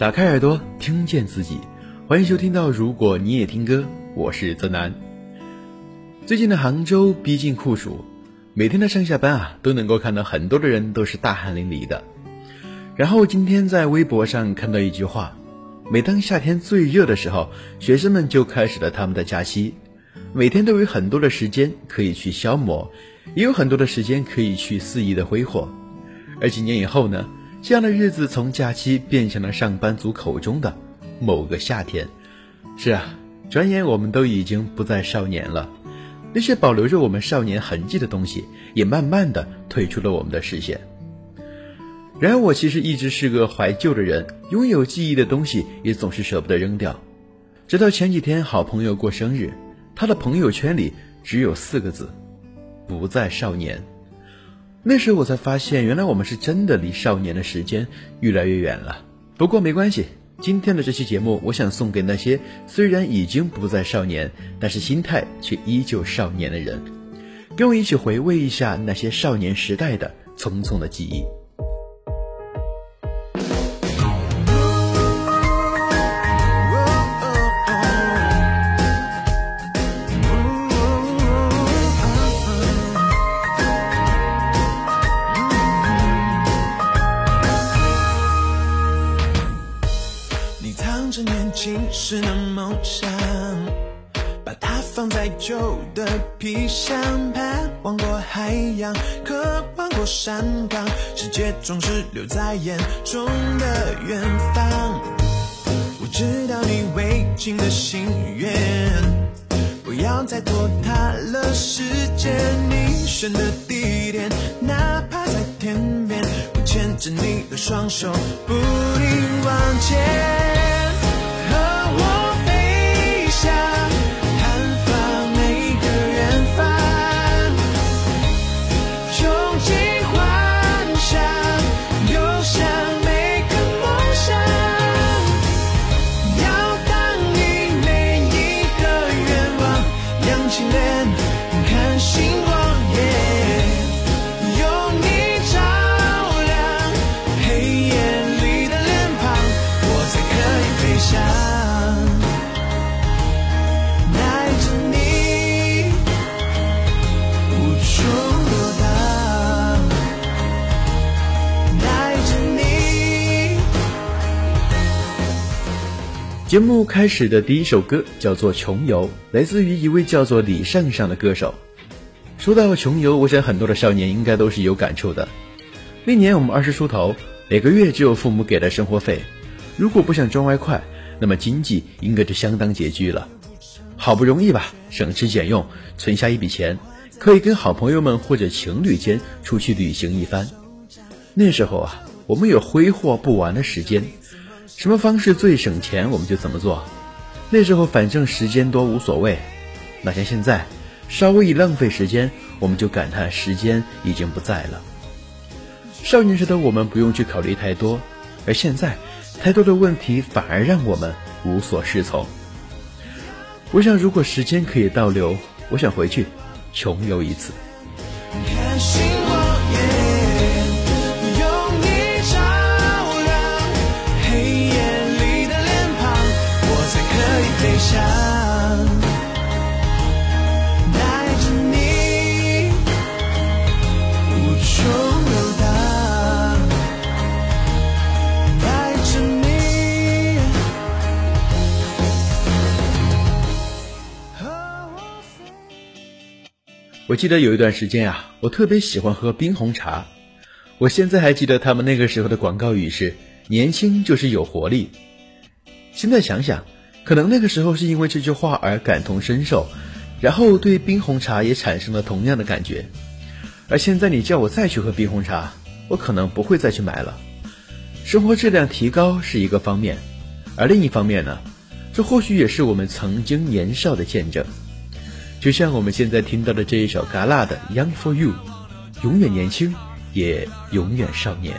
打开耳朵，听见自己。欢迎收听到，如果你也听歌，我是泽南。最近的杭州逼近酷暑，每天的上下班啊，都能够看到很多的人都是大汗淋漓的。然后今天在微博上看到一句话：每当夏天最热的时候，学生们就开始了他们的假期，每天都有很多的时间可以去消磨，也有很多的时间可以去肆意的挥霍。而几年以后呢？这样的日子从假期变成了上班族口中的某个夏天。是啊，转眼我们都已经不再少年了，那些保留着我们少年痕迹的东西，也慢慢的退出了我们的视线。然而，我其实一直是个怀旧的人，拥有记忆的东西也总是舍不得扔掉。直到前几天，好朋友过生日，他的朋友圈里只有四个字：不再少年。那时我才发现，原来我们是真的离少年的时间越来越远了。不过没关系，今天的这期节目，我想送给那些虽然已经不再少年，但是心态却依旧少年的人，跟我一起回味一下那些少年时代的匆匆的记忆。是的梦想，把它放在旧的皮箱，盼望过海洋，渴望过山岗，世界总是留在眼中的远方。我知道你未尽的心愿，不要再拖沓了时间。你选的地点，哪怕在天边，我牵着你的双手，不停往前。节目开始的第一首歌叫做《穷游》，来自于一位叫做李尚尚的歌手。说到穷游，我想很多的少年应该都是有感触的。那年我们二十出头，每个月只有父母给的生活费，如果不想赚外快，那么经济应该就相当拮据了。好不容易吧，省吃俭用存下一笔钱，可以跟好朋友们或者情侣间出去旅行一番。那时候啊，我们有挥霍不完的时间。什么方式最省钱，我们就怎么做。那时候反正时间多无所谓，哪像现在，稍微一浪费时间，我们就感叹时间已经不在了。少年时的我们不用去考虑太多，而现在，太多的问题反而让我们无所适从。我想，如果时间可以倒流，我想回去穷游一次。我记得有一段时间啊，我特别喜欢喝冰红茶。我现在还记得他们那个时候的广告语是“年轻就是有活力”。现在想想，可能那个时候是因为这句话而感同身受，然后对冰红茶也产生了同样的感觉。而现在你叫我再去喝冰红茶，我可能不会再去买了。生活质量提高是一个方面，而另一方面呢，这或许也是我们曾经年少的见证。就像我们现在听到的这一首嘎啦的《Young for You》，永远年轻，也永远少年。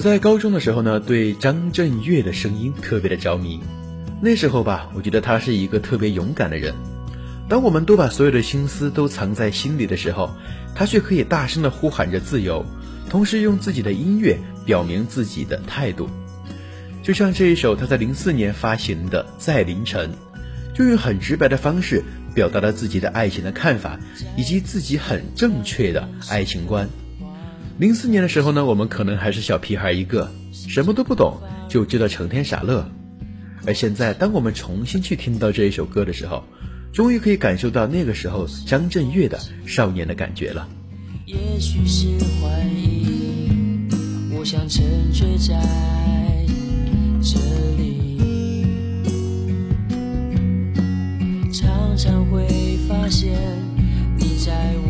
我在高中的时候呢，对张震岳的声音特别的着迷。那时候吧，我觉得他是一个特别勇敢的人。当我们都把所有的心思都藏在心里的时候，他却可以大声的呼喊着自由，同时用自己的音乐表明自己的态度。就像这一首他在零四年发行的《在凌晨》，就用很直白的方式表达了自己的爱情的看法，以及自己很正确的爱情观。零四年的时候呢，我们可能还是小屁孩一个，什么都不懂，就知道成天傻乐。而现在，当我们重新去听到这一首歌的时候，终于可以感受到那个时候张震岳的少年的感觉了。也许是怀疑，我想沉醉在这里，常常会发现你在我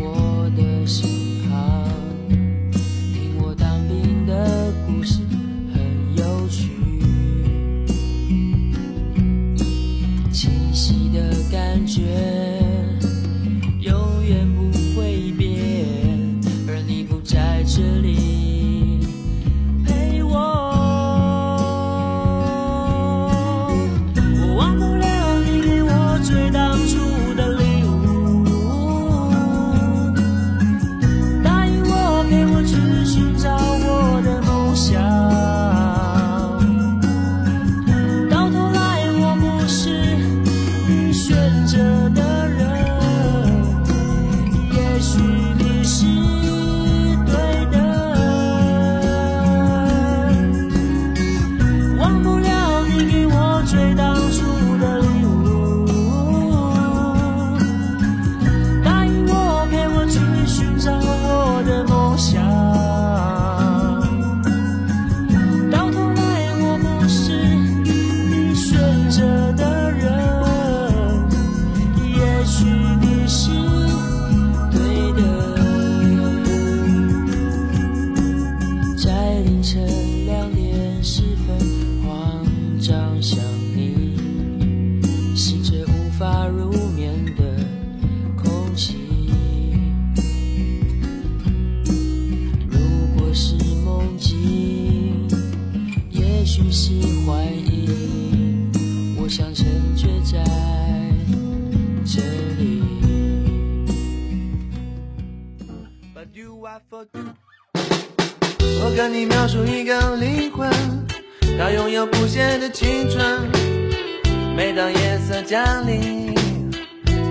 降临，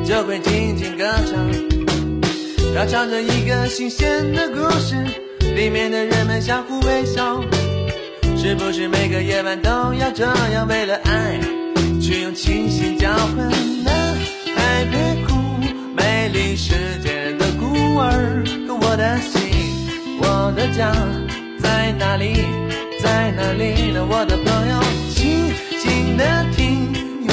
就会静静歌唱。它唱着一个新鲜的故事，里面的人们相互微笑。是不是每个夜晚都要这样，为了爱，去用清醒交换？男孩别哭，美丽世界的孤儿，可我的心。我的家在哪里？在哪里呢？我的朋友，静静的听，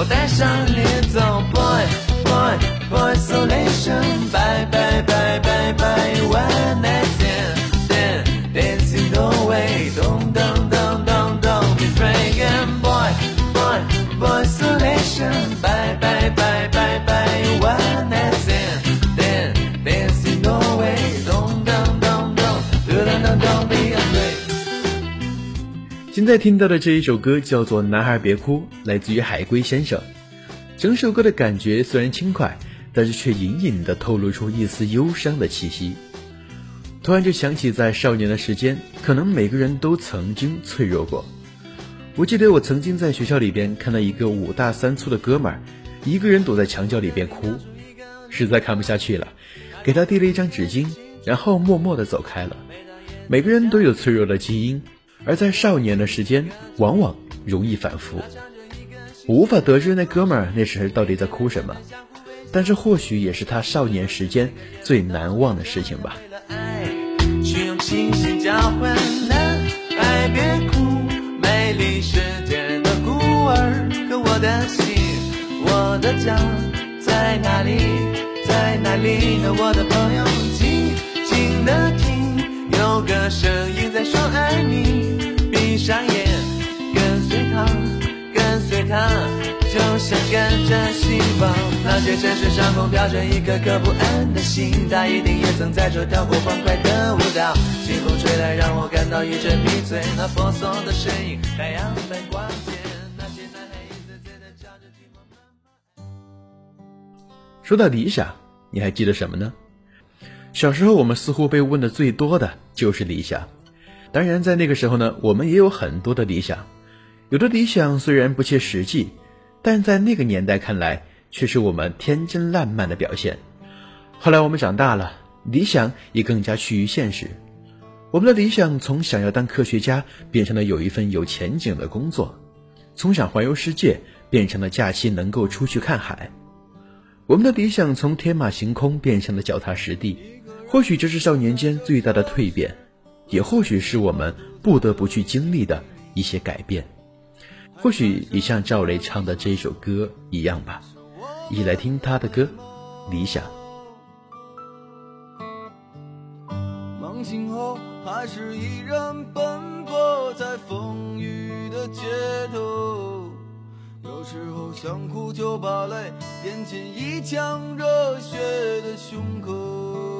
我带上你走在听到的这一首歌叫做《男孩别哭》，来自于海龟先生。整首歌的感觉虽然轻快，但是却隐隐的透露出一丝忧伤的气息。突然就想起，在少年的时间，可能每个人都曾经脆弱过。我记得我曾经在学校里边看到一个五大三粗的哥们儿，一个人躲在墙角里边哭，实在看不下去了，给他递了一张纸巾，然后默默的走开了。每个人都有脆弱的基因，而在少年的时间，往往容易反复。我无法得知那哥们儿那时到底在哭什么，但是或许也是他少年时间最难忘的事情吧。去用清醒交换男孩别哭，美丽世界的孤儿。可我的心，我的家在哪里？在哪里呢？我的朋友，静静的，有个声音在说爱你。闭上眼，跟随他，跟随他，就像跟着希望。那些城市上空飘着一颗颗不安的心，他一定也曾在这跳过欢快的舞蹈。清风吹来，让我感到一阵迷醉。那婆娑的身影，太阳般光洁。那些男孩一次次的唱着寂寞慢慢。说到理想，你还记得什么呢？小时候我们似乎被问的最多的就是理想。当然，在那个时候呢，我们也有很多的理想，有的理想虽然不切实际，但在那个年代看来，却是我们天真烂漫的表现。后来我们长大了，理想也更加趋于现实。我们的理想从想要当科学家，变成了有一份有前景的工作；从想环游世界，变成了假期能够出去看海。我们的理想从天马行空变成了脚踏实地。或许这是少年间最大的蜕变。也或许是我们不得不去经历的一些改变，或许也像赵雷唱的这首歌一样吧。一起来听他的歌《理想》。梦醒后，还是依然奔波在风雨的街头。有时候想哭就把泪咽进一腔热血的胸口。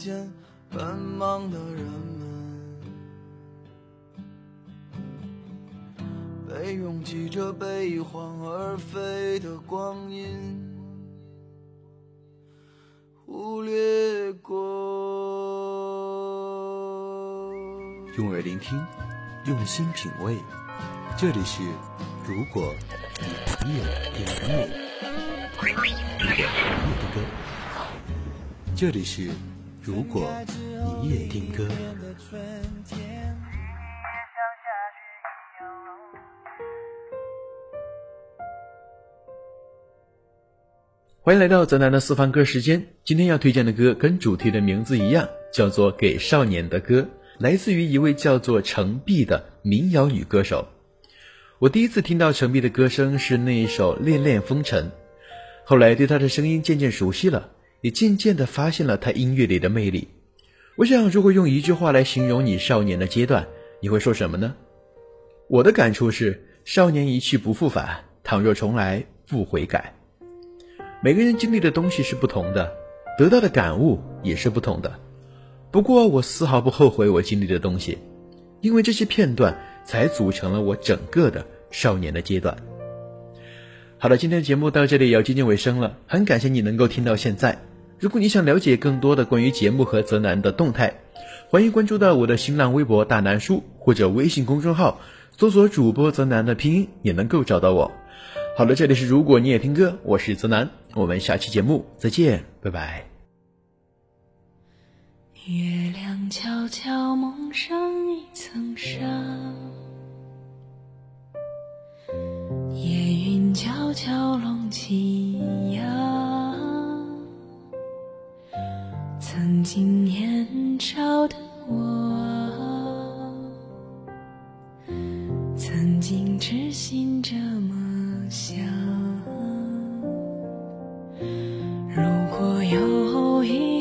见奔忙的人们，被拥挤着悲欢而飞的光阴忽略过。用耳聆听，用心品味，这里是如果你也听歌，如果你也听歌，这里是如果你也听歌。欢迎来到泽南的私房歌时间。今天要推荐的歌跟主题的名字一样，叫做《给少年的歌》，来自于一位叫做程璧的民谣女歌手。我第一次听到程璧的歌声是那一首《恋恋风尘》，后来对她的声音渐渐熟悉了，也渐渐的发现了他音乐里的魅力。我想，如果用一句话来形容你少年的阶段，你会说什么呢？我的感触是：少年一去不复返，倘若重来不悔改。每个人经历的东西是不同的，得到的感悟也是不同的。不过，我丝毫不后悔我经历的东西，因为这些片段才组成了我整个的少年的阶段。好了，今天的节目到这里也要接近尾声了，很感谢你能够听到现在。如果你想了解更多的关于节目和泽南的动态，欢迎关注到我的新浪微博大南叔或者微信公众号，搜索主播泽南的拼音也能够找到我。好了，这里是如果你也听歌，我是泽南，我们下期节目再见，拜拜。月亮悄悄蒙上一层纱，夜云悄悄拢起呀。曾经年少的我，曾经痴心这么想。如果有一